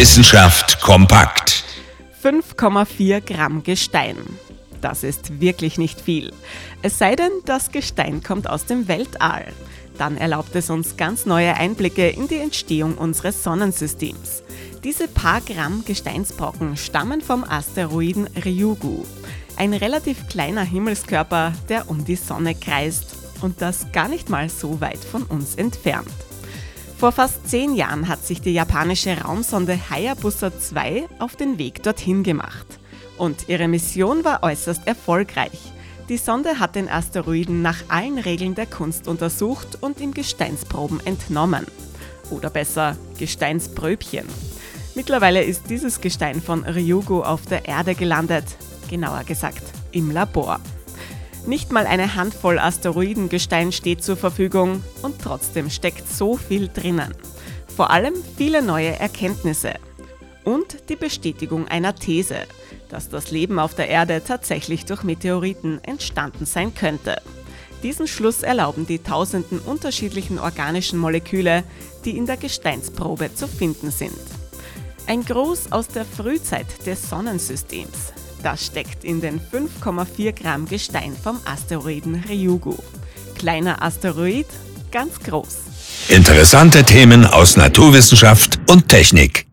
Wissenschaft kompakt. 5,4 Gramm Gestein. Das ist wirklich nicht viel. Es sei denn, das Gestein kommt aus dem Weltall. Dann erlaubt es uns ganz neue Einblicke in die Entstehung unseres Sonnensystems. Diese paar Gramm Gesteinsbrocken stammen vom Asteroiden Ryugu, ein relativ kleiner Himmelskörper, der um die Sonne kreist und das gar nicht mal so weit von uns entfernt. Vor fast zehn Jahren hat sich die japanische Raumsonde Hayabusa 2 auf den Weg dorthin gemacht. Und ihre Mission war äußerst erfolgreich. Die Sonde hat den Asteroiden nach allen Regeln der Kunst untersucht und ihm Gesteinsproben entnommen. Oder besser Gesteinspröbchen. Mittlerweile ist dieses Gestein von Ryugu auf der Erde gelandet, genauer gesagt im Labor. Nicht mal eine Handvoll Asteroidengestein steht zur Verfügung und trotzdem steckt so viel drinnen. Vor allem viele neue Erkenntnisse. Und die Bestätigung einer These, dass das Leben auf der Erde tatsächlich durch Meteoriten entstanden sein könnte. Diesen Schluss erlauben die tausenden unterschiedlichen organischen Moleküle, die in der Gesteinsprobe zu finden sind. Ein Gruß aus der Frühzeit des Sonnensystems. Das steckt in den 5,4 Gramm Gestein vom Asteroiden Ryugu. Kleiner Asteroid, ganz groß. Interessante Themen aus Naturwissenschaft und Technik.